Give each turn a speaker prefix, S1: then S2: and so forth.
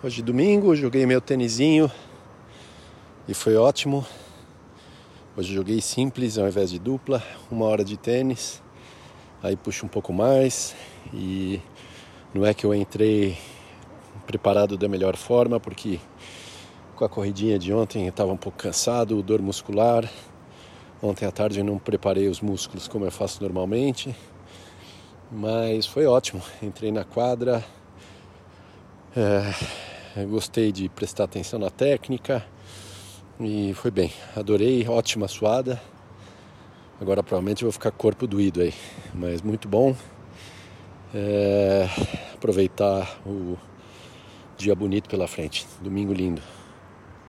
S1: Hoje domingo, joguei meu tênisinho e foi ótimo. Hoje joguei simples ao invés de dupla, uma hora de tênis, aí puxo um pouco mais e não é que eu entrei preparado da melhor forma, porque com a corridinha de ontem eu estava um pouco cansado, dor muscular. Ontem à tarde eu não preparei os músculos como eu faço normalmente, mas foi ótimo. Entrei na quadra, é, gostei de prestar atenção na técnica e foi bem. Adorei, ótima suada. Agora provavelmente vou ficar corpo doído aí, mas muito bom. É, aproveitar o dia bonito pela frente. Domingo lindo.